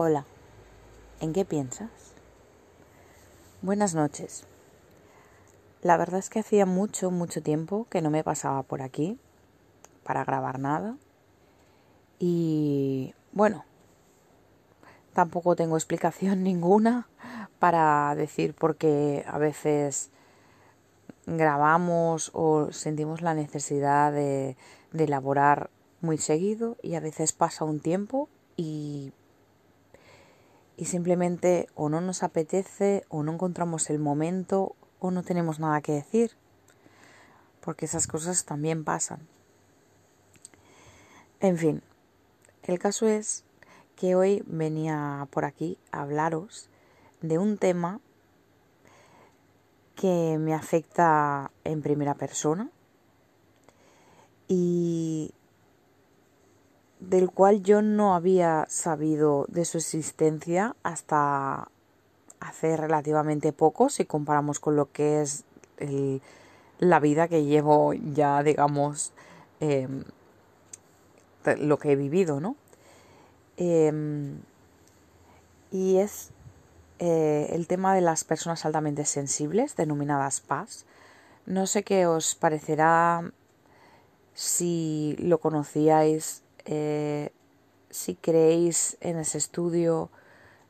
Hola, ¿en qué piensas? Buenas noches. La verdad es que hacía mucho, mucho tiempo que no me pasaba por aquí para grabar nada. Y bueno, tampoco tengo explicación ninguna para decir por qué a veces grabamos o sentimos la necesidad de, de elaborar muy seguido y a veces pasa un tiempo y y simplemente o no nos apetece o no encontramos el momento o no tenemos nada que decir, porque esas cosas también pasan. En fin, el caso es que hoy venía por aquí a hablaros de un tema que me afecta en primera persona y del cual yo no había sabido de su existencia hasta hace relativamente poco si comparamos con lo que es la vida que llevo ya digamos em, lo que he vivido no em, y es eh, el tema de las personas altamente sensibles denominadas PAS no sé qué os parecerá si lo conocíais eh, si creéis en ese estudio,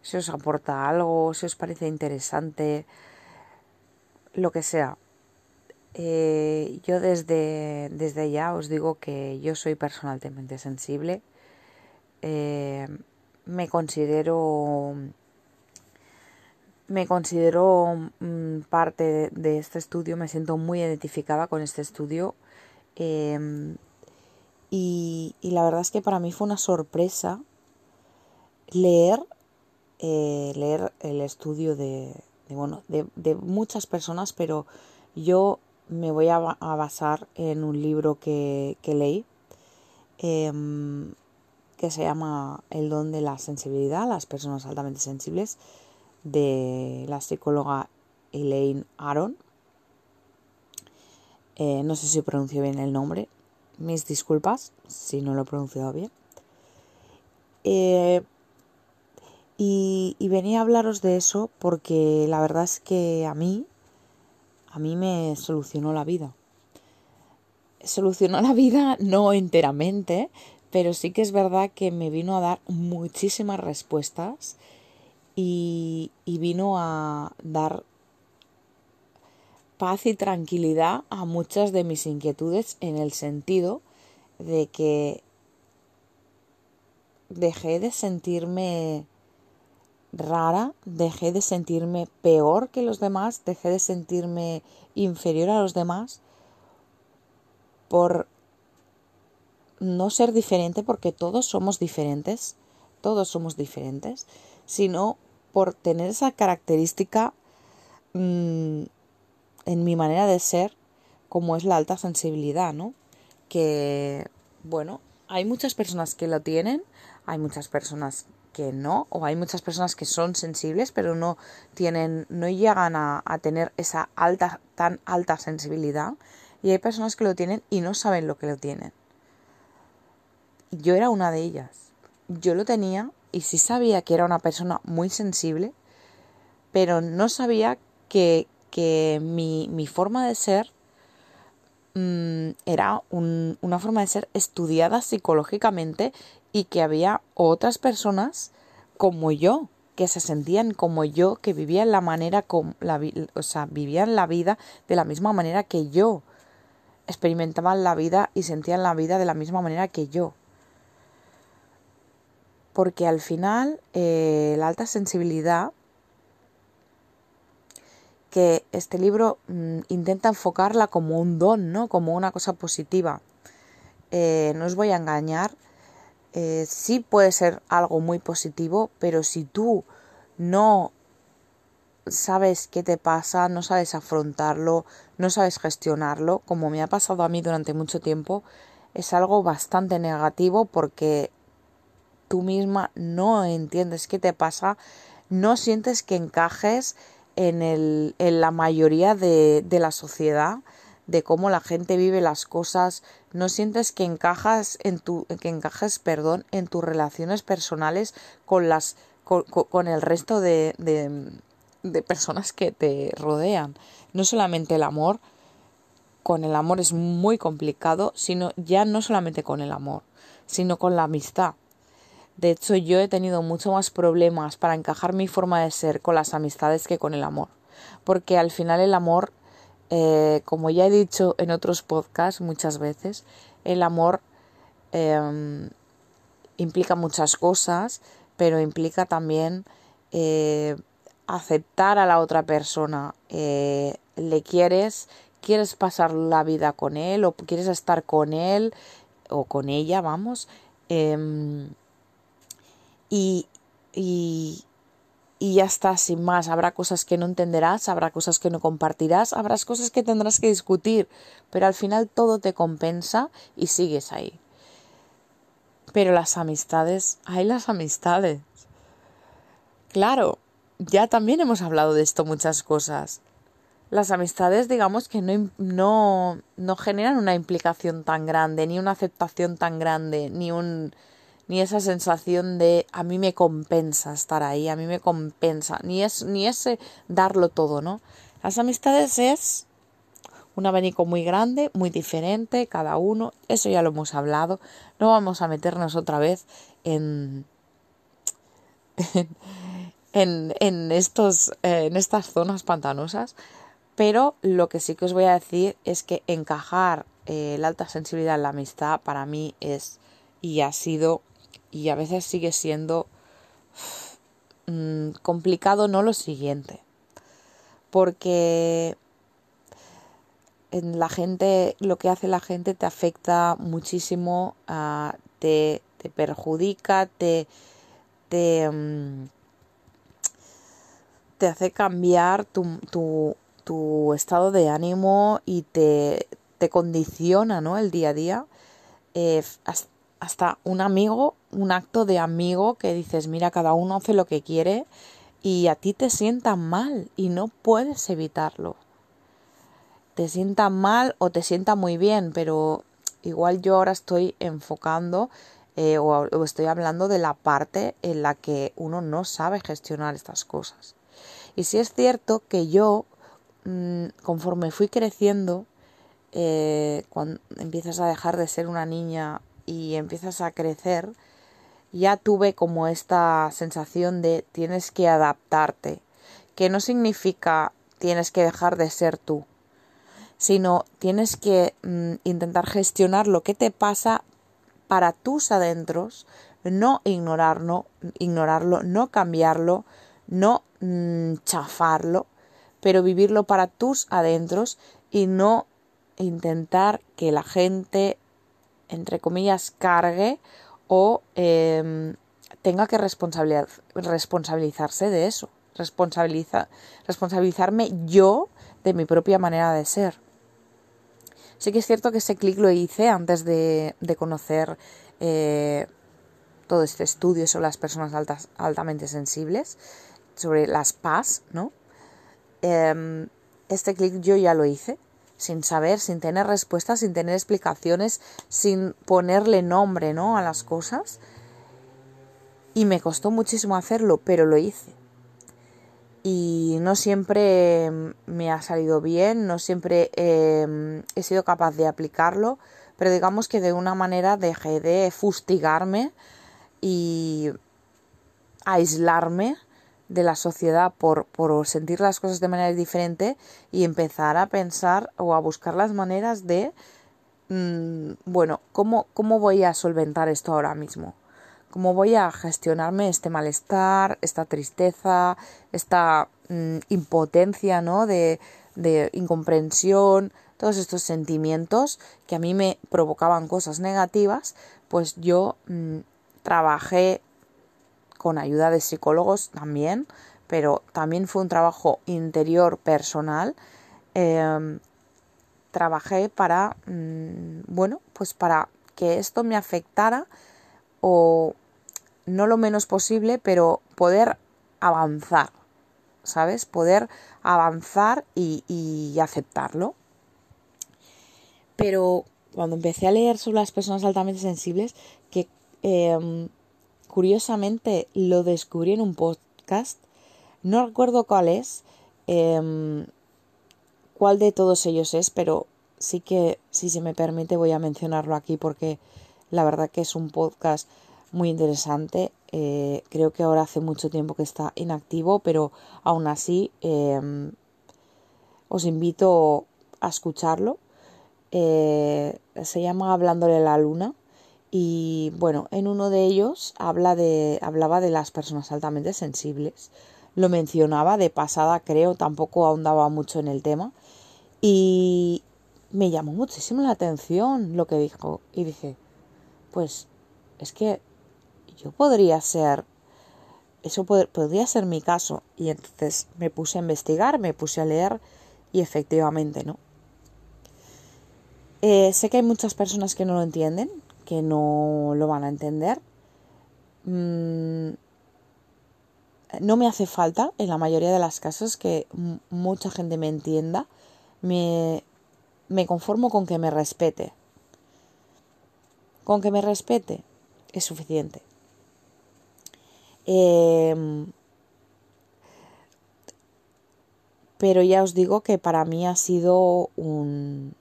si os aporta algo, si os parece interesante, lo que sea. Eh, yo desde, desde ya os digo que yo soy personalmente sensible. Eh, me considero me considero mm, parte de, este estudio, me siento muy identificada con este estudio. Y, la verdad es que para mí fue una sorpresa leer, eh, leer el estudio de, bueno, de, muchas personas, pero yo me voy a, basar en un libro que, leí em, que se llama El don de la sensibilidad, las personas altamente sensibles, de la psicóloga Elaine Aron. Eh, no sé si pronuncio bien el nombre, mis disculpas si no lo he pronunciado bien. Eh, y, venía a hablaros de eso porque la verdad es que a mí, a mí me solucionó la vida. Solucionó la vida no enteramente, pero sí que es verdad que me vino a dar muchísimas respuestas y vino a dar paz y tranquilidad a muchas de mis inquietudes en el sentido de que dejé de sentirme rara, dejé de sentirme peor que los demás, dejé de sentirme inferior a los demás por no ser diferente, porque todos somos diferentes, todos somos diferentes, sino por tener esa característica mm, en mi manera de ser como es la alta sensibilidad, ¿no? Que, bueno, hay muchas personas que lo tienen, hay muchas personas que no, o hay muchas personas que son sensibles, pero no tienen, no llegan a, a tener esa alta, tan alta sensibilidad, y hay personas que lo tienen y no saben lo que lo tienen. Yo era una de ellas. Yo lo tenía y sí sabía que era una persona muy sensible, pero no sabía que, que mi, mi forma de ser mm, era una forma de ser estudiada psicológicamente y que había otras personas como yo, que se sentían como yo, que vivían la manera, la, o sea, vivían la vida de la misma manera que yo, experimentaban la vida y sentían la vida de la misma manera que yo. Porque al final eh, la alta sensibilidad que este libro mm, intenta enfocarla como un don, ¿no? Como una cosa positiva. Eh, no os voy a engañar, eh, sí puede ser algo muy positivo, pero si tú no sabes qué te pasa, no sabes afrontarlo, no sabes gestionarlo, como me ha pasado a mí durante mucho tiempo, es algo bastante negativo porque tú misma no entiendes qué te pasa, no sientes que encajes en, el, en la mayoría de, de la sociedad, de cómo la gente vive las cosas, no sientes que encajas en tu que encajes, perdón, en tus relaciones personales con las con, el resto de, de, personas que te rodean. No solamente el amor, con el amor es muy complicado, sino ya no solamente con el amor, sino con la amistad. De hecho, yo he tenido mucho más problemas para encajar mi forma de ser con las amistades que con el amor. Porque al final el amor, eh, como ya he dicho en otros podcasts muchas veces, el amor em, implica muchas cosas, pero implica también eh, aceptar a la otra persona. Eh, le quieres, quieres pasar la vida con él o quieres estar con él o con ella, vamos. Em, y, y, y ya está, sin más. Habrá cosas que no entenderás, habrá cosas que no compartirás, habrá cosas que tendrás que discutir, pero al final todo te compensa y sigues ahí. Pero las amistades, hay las amistades. Claro, ya también hemos hablado de esto muchas cosas. Las amistades, digamos que no, no, no generan una implicación tan grande, ni una aceptación tan grande, ni un, ni esa sensación de a mí me compensa estar ahí, a mí me compensa, ni es ni ese darlo todo, ¿no? Las amistades es un abanico muy grande, muy diferente, cada uno, eso ya lo hemos hablado, no vamos a meternos otra vez en en, en estos eh, en estas zonas pantanosas, pero lo que sí que os voy a decir es que encajar eh, la alta sensibilidad en la amistad para mí es y ha sido y a veces sigue siendo mm, complicado no lo siguiente porque en la gente lo que hace la gente te afecta muchísimo ah, te, te, perjudica te te, mm, te hace cambiar tu, tu, tu, estado de ánimo y te, te condiciona ¿no? el día a día eh, hasta un amigo, un acto de amigo que dices, mira, cada uno hace lo que quiere y a ti te sienta mal y no puedes evitarlo. Te sienta mal o te sienta muy bien, pero igual yo ahora estoy enfocando eh, o, estoy hablando de la parte en la que uno no sabe gestionar estas cosas. Y si es cierto que yo, mm, conforme fui creciendo, eh, cuando empiezas a dejar de ser una niña y empiezas a crecer, ya tuve como esta sensación de tienes que adaptarte, que no significa tienes que dejar de ser tú, sino tienes que mm, intentar gestionar lo que te pasa para tus adentros, no ignorarlo, ignorarlo, no cambiarlo, no mm, chafarlo, pero vivirlo para tus adentros y no intentar que la gente entre comillas, cargue o em, tenga que responsabilizarse de eso, responsabiliza, responsabilizarme yo de mi propia manera de ser. Sí que es cierto que ese clic lo hice antes de, conocer eh, todo este estudio sobre las personas altas, altamente sensibles, sobre las PAS, ¿no? Em, este clic yo ya lo hice sin saber, sin tener respuestas, sin tener explicaciones, sin ponerle nombre ¿no? a las cosas. Y me costó muchísimo hacerlo, pero lo hice. Y no siempre me ha salido bien, no siempre em, he sido capaz de aplicarlo, pero digamos que de una manera dejé de fustigarme y aislarme de la sociedad por, por sentir las cosas de manera diferente y empezar a pensar o a buscar las maneras de, mm, bueno, ¿cómo, ¿cómo voy a solventar esto ahora mismo? ¿Cómo voy a gestionarme este malestar, esta tristeza, esta mm, impotencia, ¿no? De, de incomprensión, todos estos sentimientos que a mí me provocaban cosas negativas, pues yo mm, trabajé con ayuda de psicólogos también, pero también fue un trabajo interior personal. Em, trabajé para, mm, bueno, pues para que esto me afectara o no lo menos posible, pero poder avanzar, ¿sabes? Poder avanzar y, aceptarlo. Pero cuando empecé a leer sobre las personas altamente sensibles, que em, curiosamente lo descubrí en un podcast, no recuerdo cuál es, em, cuál de todos ellos es, pero sí que, si se me permite, voy a mencionarlo aquí porque la verdad que es un podcast muy interesante. Eh, creo que ahora hace mucho tiempo que está inactivo, pero aún así em, os invito a escucharlo. Eh, se llama Hablándole la Luna. Y bueno, en uno de ellos habla de, hablaba de las personas altamente sensibles. Lo mencionaba de pasada, creo, tampoco ahondaba mucho en el tema. Y me llamó muchísimo la atención lo que dijo. Y dije, pues es que yo podría ser, eso podría ser mi caso. Y entonces me puse a investigar, me puse a leer y efectivamente no. Eh, sé que hay muchas personas que no lo entienden, que no lo van a entender. Mm, no me hace falta, en la mayoría de las casos, que mucha gente me entienda. Me, me conformo con que me respete. Con que me respete es suficiente. Em, pero ya os digo que para mí ha sido un...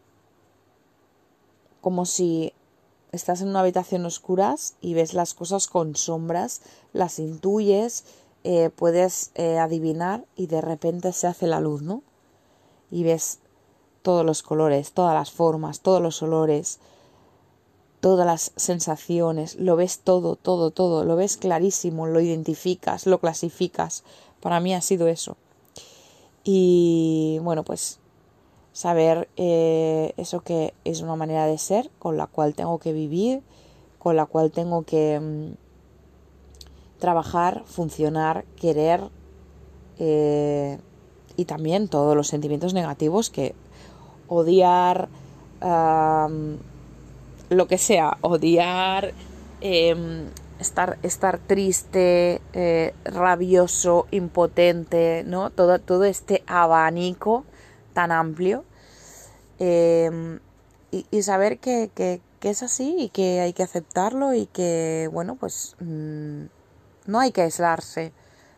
como si estás en una habitación oscuras y ves las cosas con sombras, las intuyes, eh, puedes eh, adivinar y de repente se hace la luz, ¿no? Y ves todos los colores, todas las formas, todos los olores, todas las sensaciones, lo ves todo, todo, todo, lo ves clarísimo, lo identificas, lo clasificas. Para mí ha sido eso. Y bueno, pues saber eh, eso que es una manera de ser con la cual tengo que vivir, con la cual tengo que mm, trabajar, funcionar, querer eh, y también todos los sentimientos negativos que odiar, lo que sea, odiar, em, estar, estar triste, eh, rabioso, impotente, ¿no? Todo, todo este abanico tan amplio em, y, saber que, es así y que hay que aceptarlo y que, bueno, pues mm, no hay que aislarse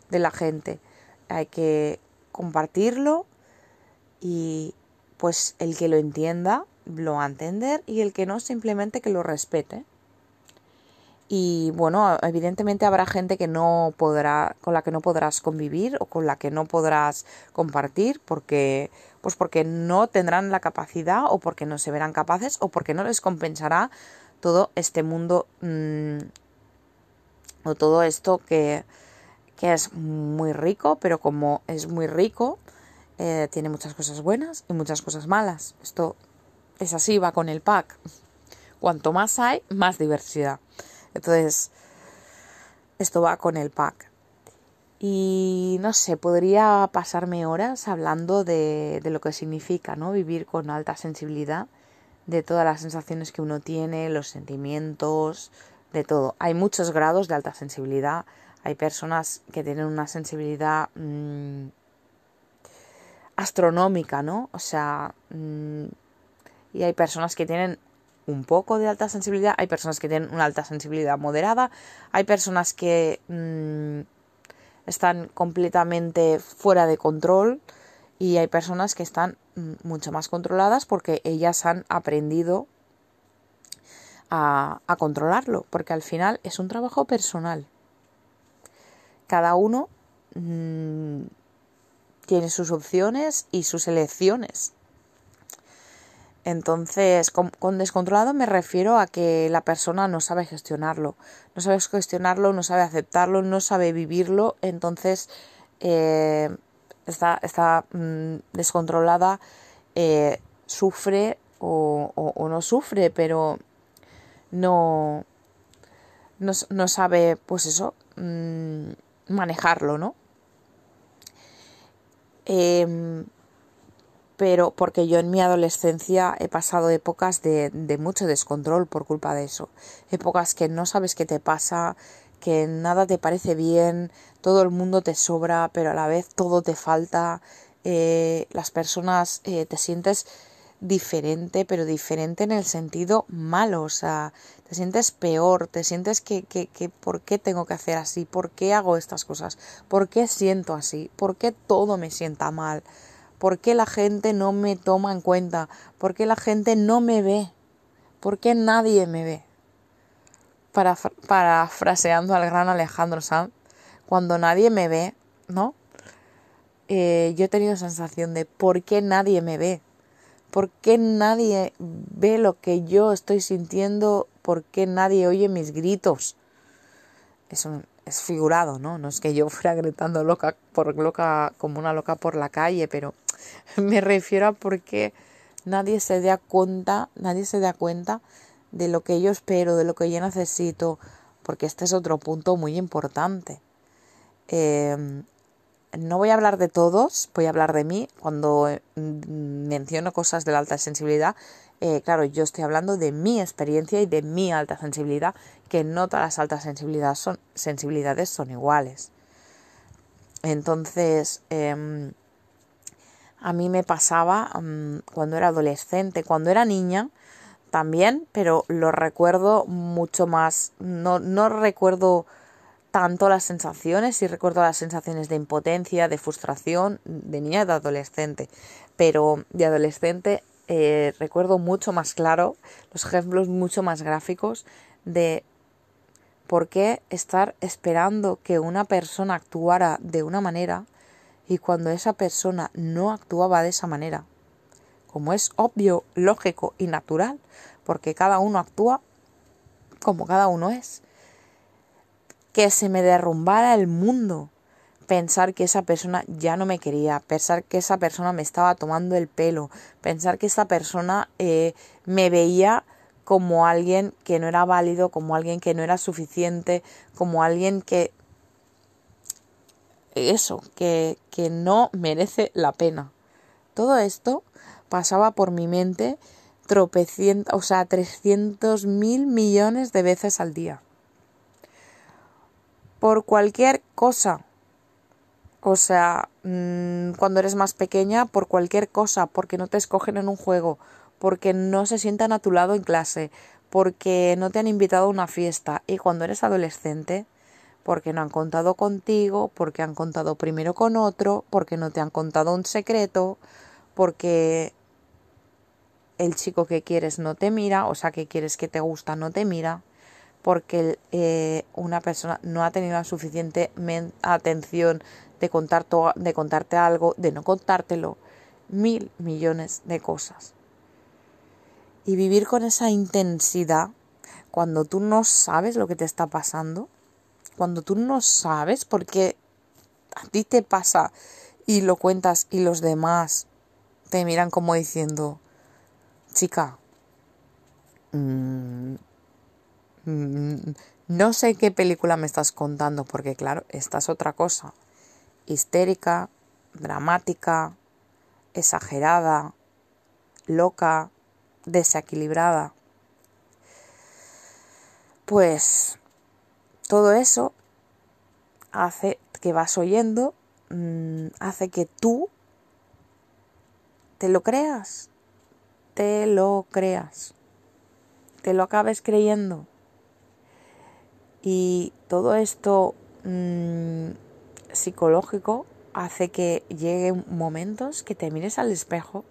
de la gente, hay que compartirlo y pues el que lo entienda lo va a entender y el que no simplemente que lo respete. Y bueno, evidentemente habrá gente que no podrá, con la que no podrás convivir o con la que no podrás compartir porque, pues porque no tendrán la capacidad o porque no se verán capaces o porque no les compensará todo este mundo mm, o todo esto que, que es muy rico, pero como es muy rico, eh, tiene muchas cosas buenas y muchas cosas malas. Esto es así, va con el pack. Cuanto más hay, más diversidad. Entonces, esto va con el pack. Y no sé, podría pasarme horas hablando de, lo que significa ¿no? vivir con alta sensibilidad, de todas las sensaciones que uno tiene, los sentimientos, de todo. Hay muchos grados de alta sensibilidad. Hay personas que tienen una sensibilidad mm, astronómica, ¿no? O sea, mm, y hay personas que tienen un poco de alta sensibilidad, hay personas que tienen una alta sensibilidad moderada, hay personas que mm, están completamente fuera de control y hay personas que están mm, mucho más controladas porque ellas han aprendido a, controlarlo, porque al final es un trabajo personal. Cada uno mm, tiene sus opciones y sus elecciones. Entonces, con, descontrolado me refiero a que la persona no sabe gestionarlo, no sabe gestionarlo, no sabe aceptarlo, no sabe vivirlo, entonces eh, está, está mm, descontrolada, eh, sufre o, no sufre, pero no, no, sabe, pues eso, mm, manejarlo, ¿no? Em, pero porque yo en mi adolescencia he pasado épocas de, mucho descontrol por culpa de eso. Épocas que no sabes qué te pasa, que nada te parece bien, todo el mundo te sobra, pero a la vez todo te falta. Eh, las personas eh, te sientes diferente, pero diferente en el sentido malo, o sea, te sientes peor, te sientes que, que, que, ¿por qué tengo que hacer así? ¿Por qué hago estas cosas? ¿Por qué siento así? ¿Por qué todo me sienta mal? ¿Por qué la gente no me toma en cuenta? ¿Por qué la gente no me ve? ¿Por qué nadie me ve? Para, parafraseando al gran Alejandro Sanz, cuando nadie me ve, ¿no? Eh, yo he tenido sensación de ¿por qué nadie me ve? ¿Por qué nadie ve lo que yo estoy sintiendo? ¿Por qué nadie oye mis gritos? Es, es figurado, ¿no? No es que yo fuera gritando loca por loca como una loca por la calle, pero me refiero a porque nadie se da cuenta, nadie se da cuenta de lo que yo espero, de lo que yo necesito, porque este es otro punto muy importante. Eh, no voy a hablar de todos, voy a hablar de mí. Cuando eh, menciono cosas de la alta sensibilidad, eh, claro, yo estoy hablando de mi experiencia y de mi alta sensibilidad, que no todas las altas sensibilidades son, sensibilidades son iguales. Entonces, em, a mí me pasaba mm, cuando era adolescente, cuando era niña también, pero lo recuerdo mucho más, no, no recuerdo tanto las sensaciones, y recuerdo las sensaciones de impotencia, de frustración, de niña y de adolescente, pero de adolescente eh, recuerdo mucho más claro, los ejemplos mucho más gráficos de por qué estar esperando que una persona actuara de una manera y cuando esa persona no actuaba de esa manera, como es obvio, lógico y natural, porque cada uno actúa como cada uno es que se me derrumbara el mundo. Pensar que esa persona ya no me quería, pensar que esa persona me estaba tomando el pelo, pensar que esa persona eh, me veía como alguien que no era válido, como alguien que no era suficiente, como alguien que... Eso, que, que no merece la pena. Todo esto pasaba por mi mente tropecientos, o sea, trescientos mil millones de veces al día por cualquier cosa. O sea, mm, cuando eres más pequeña, por cualquier cosa, porque no te escogen en un juego, porque no se sientan a tu lado en clase, porque no te han invitado a una fiesta. Y cuando eres adolescente, porque no han contado contigo, porque han contado primero con otro, porque no te han contado un secreto, porque el chico que quieres no te mira, o sea, que quieres que te gusta no te mira porque eh, una persona no ha tenido la suficiente atención de, contar de contarte algo, de no contártelo, mil millones de cosas. Y vivir con esa intensidad cuando tú no sabes lo que te está pasando, cuando tú no sabes por qué a ti te pasa y lo cuentas y los demás te miran como diciendo, chica, mmm, Mm, no sé qué película me estás contando, porque claro, esta es otra cosa. Histérica, dramática, exagerada, loca, desequilibrada. Pues todo eso hace que vas oyendo, mm, hace que tú te lo creas, te lo creas, te lo acabes creyendo. Y todo esto mm, psicológico hace que lleguen momentos que te mires al espejo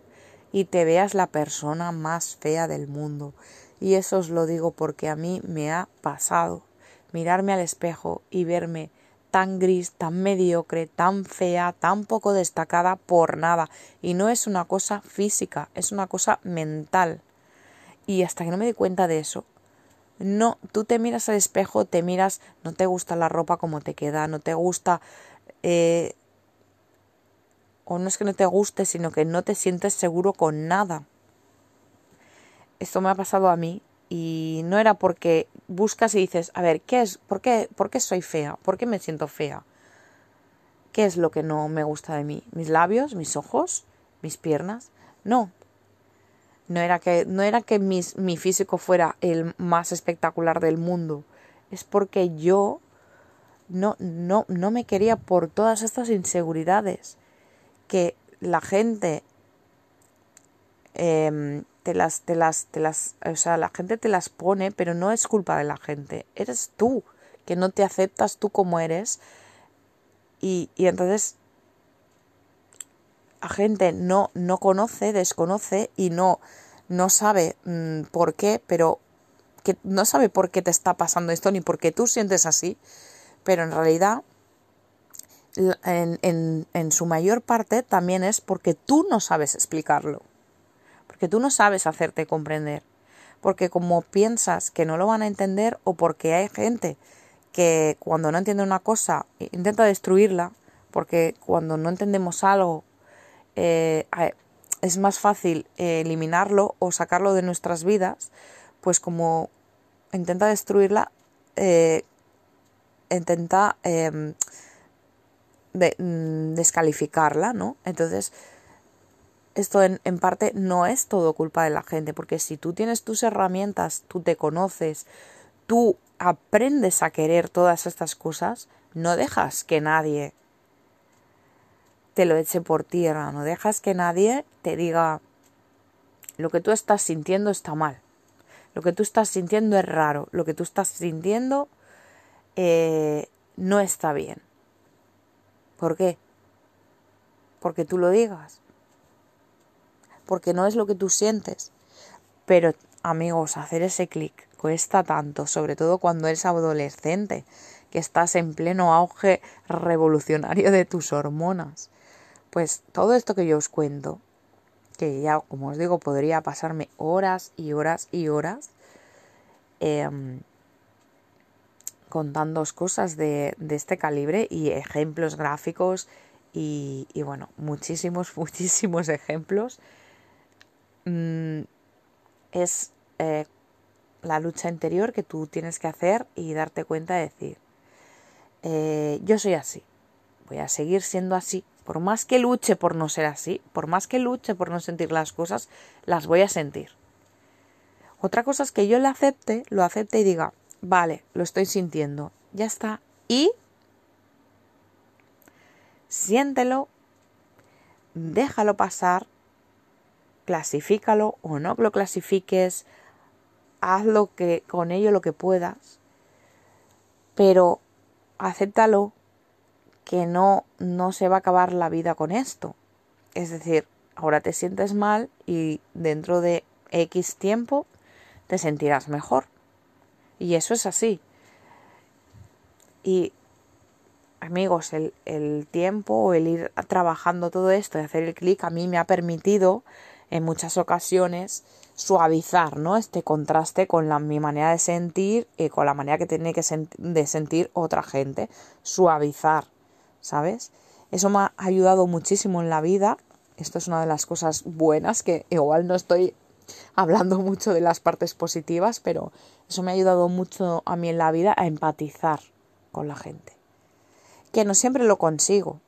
y te veas la persona más fea del mundo. Y eso os lo digo porque a mí me ha pasado. Mirarme al espejo y verme tan gris, tan mediocre, tan fea, tan poco destacada por nada. Y no es una cosa física, es una cosa mental. Y hasta que no me di cuenta de eso, no, tú te miras al espejo, te miras, no te gusta la ropa como te queda, no te gusta... Eh, o no es que no te guste, sino que no te sientes seguro con nada. Esto me ha pasado a mí y no era porque buscas y dices, a ver, ¿qué es? ¿Por qué, ¿Por qué soy fea? ¿Por qué me siento fea? ¿Qué es lo que no me gusta de mí? ¿Mis labios? ¿Mis ojos? ¿Mis piernas? No, no era que, no era que mi físico fuera el más espectacular del mundo. Es porque yo no, no, no me quería por todas estas inseguridades que la gente em, te las, te las, te las, o sea, la gente te las pone, pero no es culpa de la gente, eres tú, que no te aceptas tú como eres. Y, y entonces la gente no, no conoce, desconoce y no, no sabe mm, por qué, pero que no sabe por qué te está pasando esto ni por qué tú sientes así, pero en realidad en, en, en su mayor parte también es porque tú no sabes explicarlo porque tú no sabes hacerte comprender, porque como piensas que no lo van a entender o porque hay gente que cuando no entiende una cosa intenta destruirla, porque cuando no entendemos algo eh, es más fácil eliminarlo o sacarlo de nuestras vidas, pues como intenta destruirla, eh, intenta em, mm, descalificarla, ¿no? Entonces, esto en, parte no es todo culpa de la gente, porque si tú tienes tus herramientas, tú te conoces, tú aprendes a querer todas estas cosas, no dejas que nadie te lo eche por tierra, no dejas que nadie te diga lo que tú estás sintiendo está mal, lo que tú estás sintiendo es raro, lo que tú estás sintiendo eh, no está bien. ¿Por qué? Porque tú lo digas porque no es lo que tú sientes. Pero amigos, hacer ese clic cuesta tanto, sobre todo cuando eres adolescente, que estás en pleno auge revolucionario de tus hormonas. Pues todo esto que yo os cuento, que ya como os digo podría pasarme horas y horas y horas eh, contando cosas de, de, este calibre y ejemplos gráficos y, y bueno, muchísimos, muchísimos ejemplos Mm, es eh, la lucha interior que tú tienes que hacer y darte cuenta de decir, eh, yo soy así, voy a seguir siendo así, por más que luche por no ser así, por más que luche por no sentir las cosas, las voy a sentir. Otra cosa es que yo lo acepte, lo acepte y diga, vale, lo estoy sintiendo, ya está, y siéntelo, déjalo pasar clasifícalo o no lo clasifiques, haz lo que con ello lo que puedas, pero acéptalo que no no se va a acabar la vida con esto. Es decir, ahora te sientes mal y dentro de X tiempo te sentirás mejor. Y eso es así. Y amigos, el, el tiempo el ir trabajando todo esto y hacer el clic a mí me ha permitido en muchas ocasiones suavizar ¿no? este contraste con la, mi manera de sentir y con la manera que tiene que de sentir otra gente. Suavizar, ¿sabes? Eso me ha ayudado muchísimo en la vida. Esto es una de las cosas buenas que igual no estoy hablando mucho de las partes positivas, pero eso me ha ayudado mucho a mí en la vida a empatizar con la gente. Que no siempre lo consigo,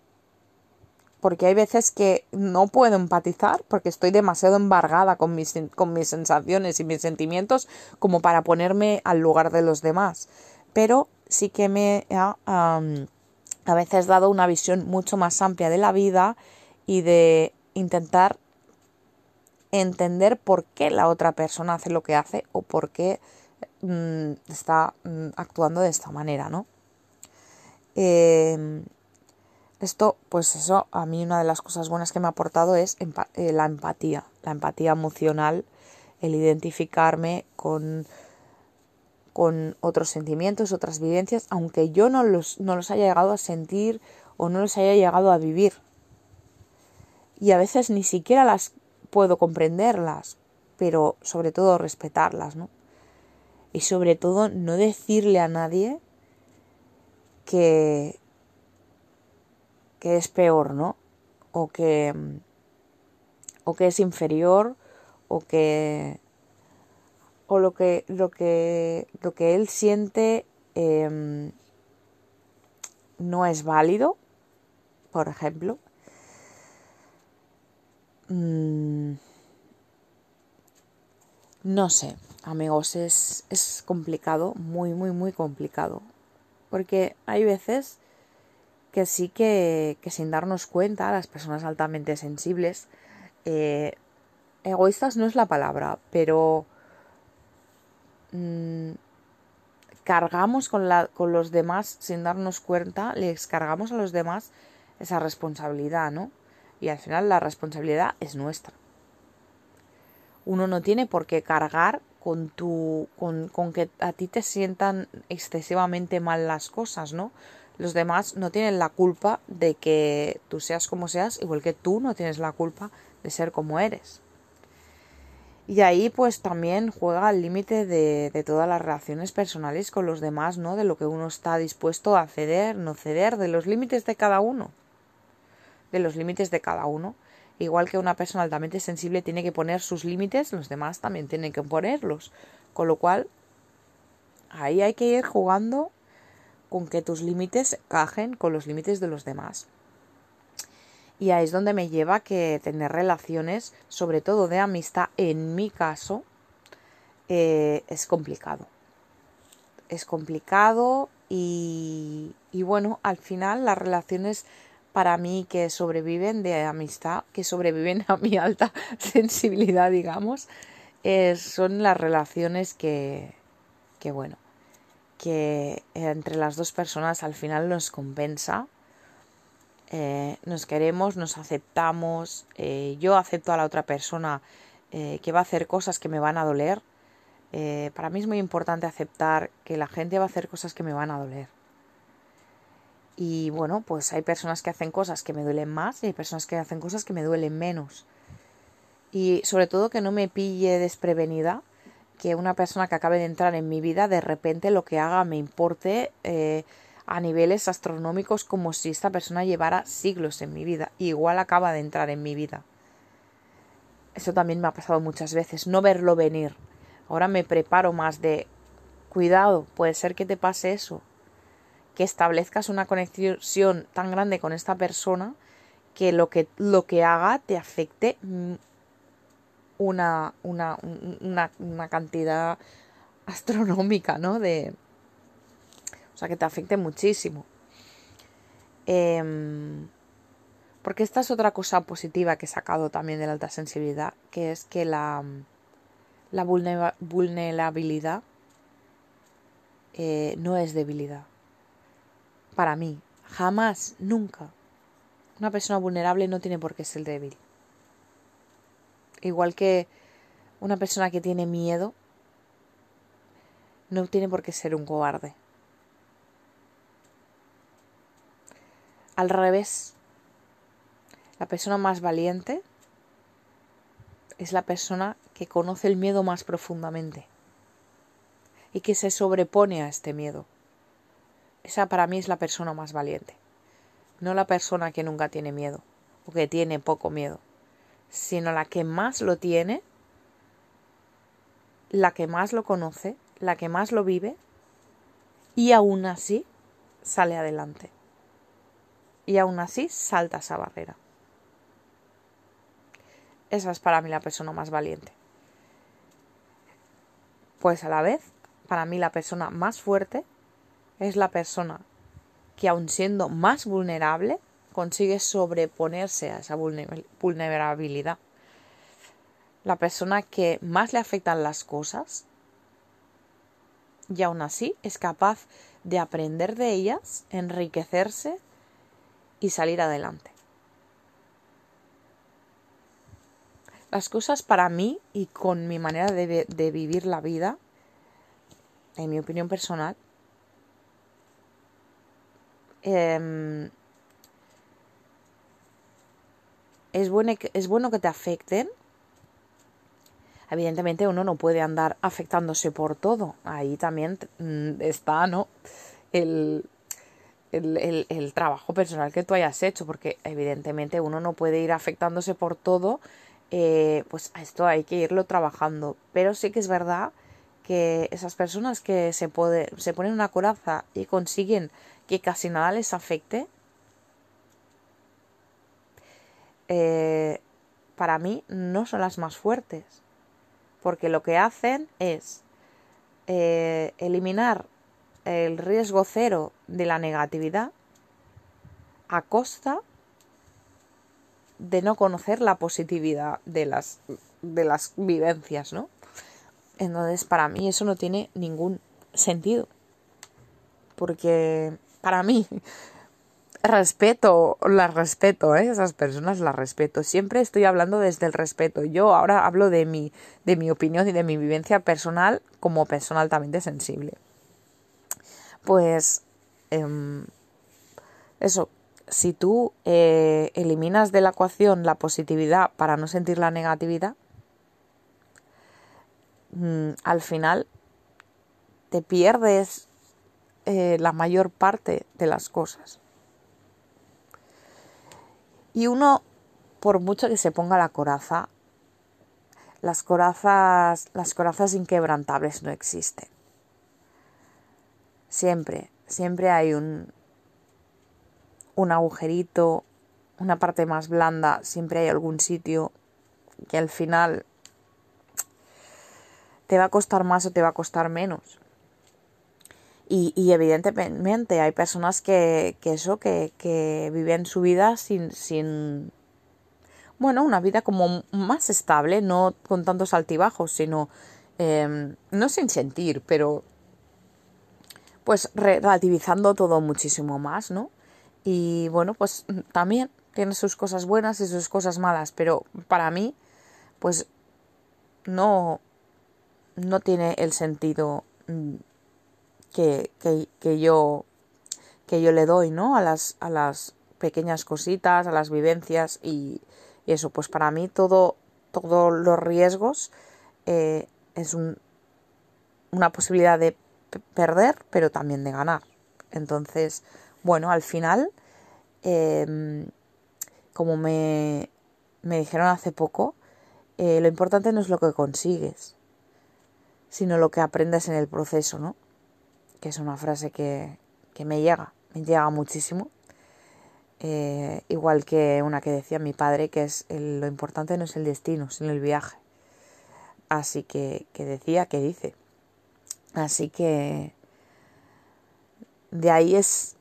porque hay veces que no puedo empatizar porque estoy demasiado embargada con mis, con mis sensaciones y mis sentimientos como para ponerme al lugar de los demás. Pero sí que me ha a veces dado una visión mucho más amplia de la vida y de intentar entender por qué la otra persona hace lo que hace o por qué mm, está mm, actuando de esta manera, ¿no? Eh, esto, pues eso, a mí una de las cosas buenas que me ha aportado es eh, la empatía, la empatía emocional, el identificarme con, con otros sentimientos, otras vivencias, aunque yo no los, no los haya llegado a sentir o no los haya llegado a vivir. Y a veces ni siquiera las puedo comprenderlas, pero sobre todo respetarlas, ¿no? Y sobre todo no decirle a nadie que, que es peor, ¿no? O que, o que es inferior, o que, o lo que, lo que, lo que él siente em, no es válido, por ejemplo. Mm, no sé, amigos, es, es complicado, muy, muy, muy complicado. Porque hay veces que sí que, sin darnos cuenta, las personas altamente sensibles, eh, egoístas no es la palabra, pero mm, cargamos con, la, con los demás sin darnos cuenta, les cargamos a los demás esa responsabilidad, ¿no? Y al final la responsabilidad es nuestra. Uno no tiene por qué cargar con tu. con, con que a ti te sientan excesivamente mal las cosas, ¿no? Los demás no tienen la culpa de que tú seas como seas, igual que tú no tienes la culpa de ser como eres. Y ahí pues también juega el límite de, de, todas las relaciones personales con los demás, ¿no? De lo que uno está dispuesto a ceder, no ceder, de los límites de cada uno. De los límites de cada uno. Igual que una persona altamente sensible tiene que poner sus límites, los demás también tienen que ponerlos. Con lo cual, ahí hay que ir jugando con que tus límites cajen con los límites de los demás. Y ahí es donde me lleva que tener relaciones, sobre todo de amistad, en mi caso, eh, es complicado. Es complicado y, y bueno, al final las relaciones para mí que sobreviven de amistad, que sobreviven a mi alta sensibilidad, digamos, eh, son las relaciones que, que, bueno, que entre las dos personas al final nos compensa eh, nos queremos, nos aceptamos, eh, yo acepto a la otra persona eh, que va a hacer cosas que me van a doler. para mí es muy importante aceptar que la gente va a hacer cosas que me van a doler. Y bueno, pues hay personas que hacen cosas que me duelen más y hay personas que hacen cosas que me duelen menos. Y sobre todo que no me pille desprevenida que una persona que acabe de entrar en mi vida de repente lo que haga me importe a niveles astronómicos como si esta persona llevara siglos en mi vida. igual acaba de entrar en mi vida. Eso también me ha pasado muchas veces, no verlo venir. Ahora me preparo más de cuidado, puede ser que te pase eso, que establezcas una conexión tan grande con esta persona que lo que, lo que haga te afecte una, una, una, una cantidad astronómica, ¿no? De, sea, que te afecte muchísimo. Em, porque esta es otra cosa positiva que he sacado también de la alta sensibilidad, que es que la, la vulnerabilidad eh, no es debilidad. Para mí, jamás, nunca. Una persona vulnerable no tiene por qué ser débil. Igual que una persona que tiene miedo no tiene por qué ser un cobarde. Al revés, la persona más valiente es la persona que conoce el miedo más profundamente y que se sobrepone a este miedo. Esa para mí es la persona más valiente, no la persona que nunca tiene miedo o que tiene poco miedo, sino la que más lo tiene, la que más lo conoce, la que más lo vive y aún así sale adelante y aún así salta esa barrera. Esa es para mí la persona más valiente. Pues a la vez, para mí la persona más fuerte es la persona que aun siendo más vulnerable consigue sobreponerse a esa vulnerabilidad. La persona que más le afectan las cosas y aún así es capaz de aprender de ellas, enriquecerse y salir adelante. Las cosas para mí y con mi manera de, vivir la vida, en mi opinión personal, em, es, bueno, es bueno que te afecten. Evidentemente uno no puede andar afectándose por todo. Ahí también mm, está, ¿no? El, el, trabajo personal que tú hayas hecho, porque evidentemente uno no puede ir afectándose por todo, eh, pues a esto hay que irlo trabajando. Pero sí que es verdad que esas personas que se, puede, se ponen una coraza y consiguen que casi nada les afecte, eh, para mí no son las más fuertes, porque lo que hacen es eh, eliminar el riesgo cero de la negatividad a costa de no conocer la positividad de las de las vivencias, ¿no? Entonces, para mí eso no tiene ningún sentido. Porque para mí, respeto, las respeto, ¿eh? esas personas las respeto. Siempre estoy hablando desde el respeto. Yo ahora hablo de mi, de mi opinión y de mi vivencia personal como persona altamente sensible. Pues em, eso, si tú eh, eliminas de la ecuación la positividad para no sentir la negatividad, mm, al final te pierdes eh, la mayor parte de las cosas. Y uno, por mucho que se ponga la coraza, las corazas, las corazas inquebrantables no existen. Siempre, siempre hay un, un agujerito, una parte más blanda, siempre hay algún sitio que al final te va a costar más o te va a costar menos. Y, evidentemente hay personas que, eso, que, viven su vida sin, sin, bueno, una vida como más estable, no con tantos altibajos, sino, em, no sin sentir, pero pues relativizando todo muchísimo más, ¿no? Y bueno, pues también tiene sus cosas buenas y sus cosas malas, pero para mí, pues no, no tiene el sentido que, que, yo que yo le doy, ¿no? A las, a las pequeñas cositas, a las vivencias y, eso, pues para mí todo, todos los riesgos eh, es un, una posibilidad de perder, pero también de ganar. Entonces, bueno, al final, em, como me, me, dijeron hace poco, eh, lo importante no es lo que consigues, sino lo que aprendes en el proceso, ¿no? Que es una frase que, que me llega, me llega muchísimo. Eh, igual que una que decía mi padre, que es lo importante no es el destino, sino el viaje. Así que, que decía, que dice. Así que de ahí es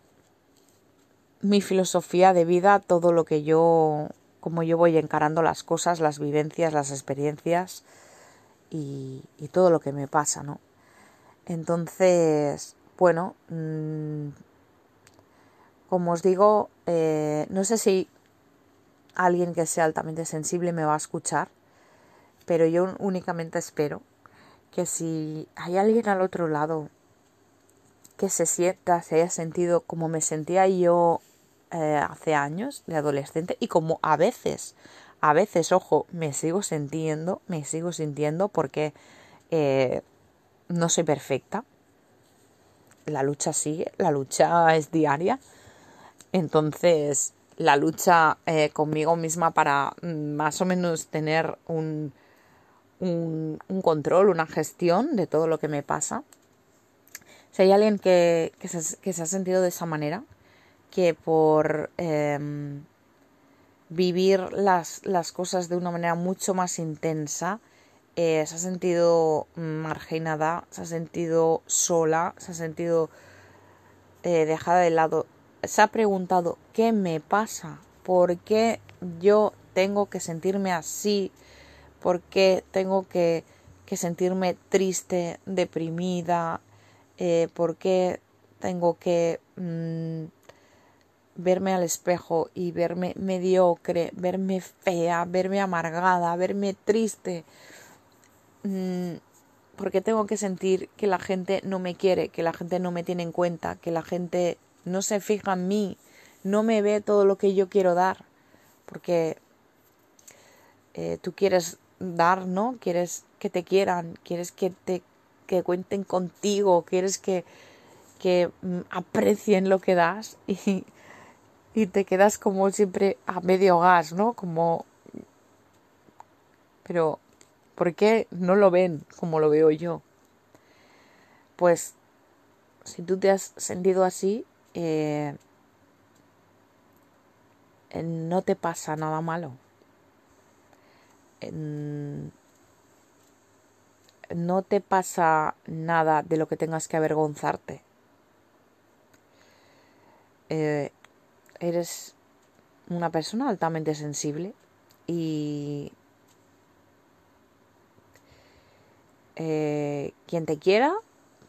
mi filosofía de vida, todo lo que yo, como yo voy encarando las cosas, las vivencias, las experiencias y, todo lo que me pasa, ¿no? Entonces, bueno, mm, como os digo, eh, no sé si alguien que sea altamente sensible me va a escuchar, pero yo únicamente espero que si hay alguien al otro lado que se sienta, se haya sentido como me sentía yo eh, hace años de adolescente y como a veces, a veces, ojo, me sigo sintiendo, me sigo sintiendo porque eh, no soy perfecta. La lucha sigue, la lucha es diaria. Entonces, la lucha eh, conmigo misma para mm, más o menos tener un, un, control, una gestión de todo lo que me pasa. Si hay alguien que, que, se, que se ha sentido de esa manera, que por em, vivir las, las, cosas de una manera mucho más intensa, eh, se ha sentido marginada, se ha sentido sola, se ha sentido eh, dejada de lado, se ha preguntado ¿qué me pasa? ¿Por qué yo tengo que sentirme así? ¿Por qué tengo que, que sentirme triste, deprimida? Eh, ¿Por qué tengo que... Mm, verme al espejo y verme mediocre, verme fea, verme amargada, verme triste, mm, porque tengo que sentir que la gente no me quiere, que la gente no me tiene en cuenta, que la gente no se fija en mí, no me ve todo lo que yo quiero dar, porque eh, tú quieres dar, ¿no? Quieres que te quieran, quieres que te que cuenten contigo, quieres que que mm, aprecien lo que das y y te quedas como siempre a medio gas, ¿no? Como... Pero, ¿por qué no lo ven como lo veo yo? Pues, si tú te has sentido así, eh, no te pasa nada malo. no te pasa nada de lo que tengas que avergonzarte. Eh, eres una persona altamente sensible y eh, quien te quiera,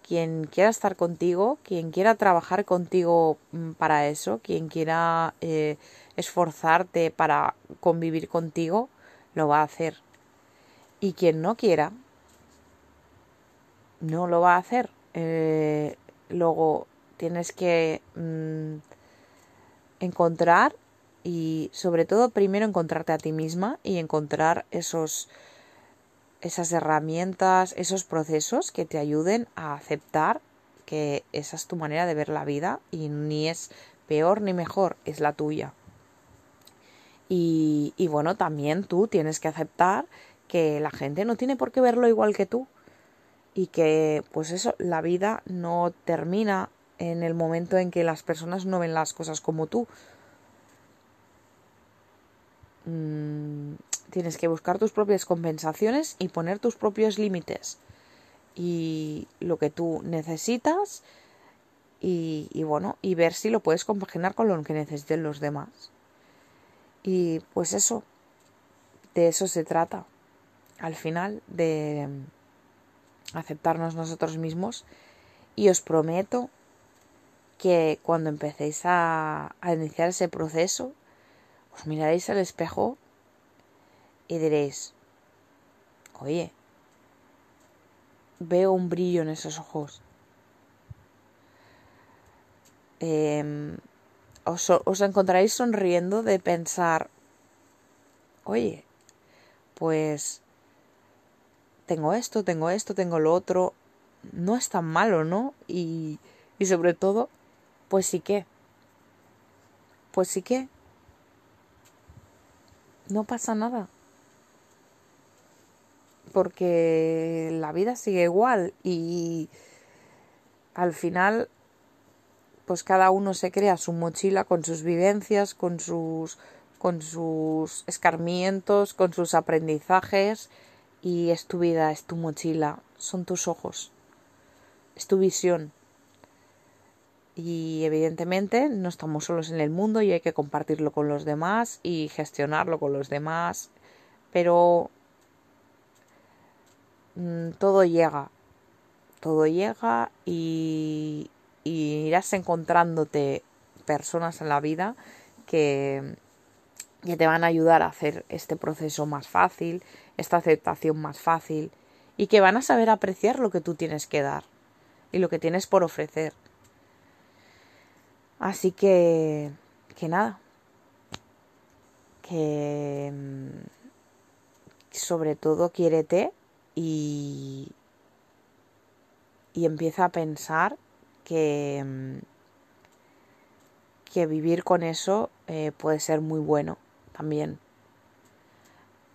quien quiera estar contigo, quien quiera trabajar contigo mm, para eso, quien quiera eh, esforzarte para convivir contigo, lo va a hacer. Y quien no quiera, no lo va a hacer. Eh, luego tienes que mm, encontrar y sobre todo primero encontrarte a ti misma y encontrar esos esas herramientas, esos procesos que te ayuden a aceptar que esa es tu manera de ver la vida y ni es peor ni mejor, es la tuya. Y, y bueno, también tú tienes que aceptar que la gente no tiene por qué verlo igual que tú y que pues eso, la vida no termina en el momento en que las personas no ven las cosas como tú. Tienes que buscar tus propias compensaciones y poner tus propios límites y lo que tú necesitas y, y, bueno, y ver si lo puedes compaginar con lo que necesiten los demás. Y pues eso, de eso se trata. Al final, de aceptarnos nosotros mismos. Y os prometo que cuando empecéis a, a iniciar ese proceso, os miraréis al espejo y diréis, oye, veo un brillo en esos ojos. Eh, os, os encontraréis sonriendo de pensar, oye, pues tengo esto, tengo esto, tengo lo otro, no es tan malo, ¿no? Y, y sobre todo, pues sí que, pues sí que, no pasa nada porque la vida sigue igual y al final pues cada uno se crea su mochila con sus vivencias, con sus con sus escarmientos, con sus aprendizajes y es tu vida, es tu mochila, son tus ojos, es tu visión. Y evidentemente no estamos solos en el mundo y hay que compartirlo con los demás y gestionarlo con los demás, pero todo llega, todo llega y, irás encontrándote personas en la vida que, que te van a ayudar a hacer este proceso más fácil, esta aceptación más fácil y que van a saber apreciar lo que tú tienes que dar y lo que tienes por ofrecer. Así que, que nada, que mm, sobre todo quiérete y, y empieza a pensar que, mm, que vivir con eso eh, puede ser muy bueno también.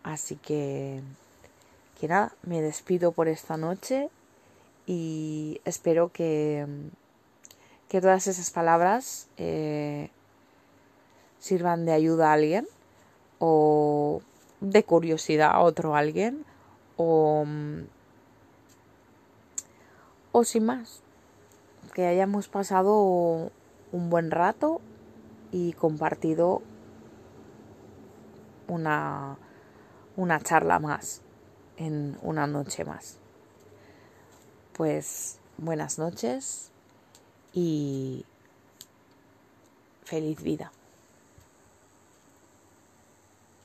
Así que, que nada, me despido por esta noche y espero que, mm, que todas esas palabras eh, sirvan de ayuda a alguien o de curiosidad a otro alguien o, o sin más, que hayamos pasado un buen rato y compartido una, una charla más en una noche más. Pues buenas noches y feliz vida.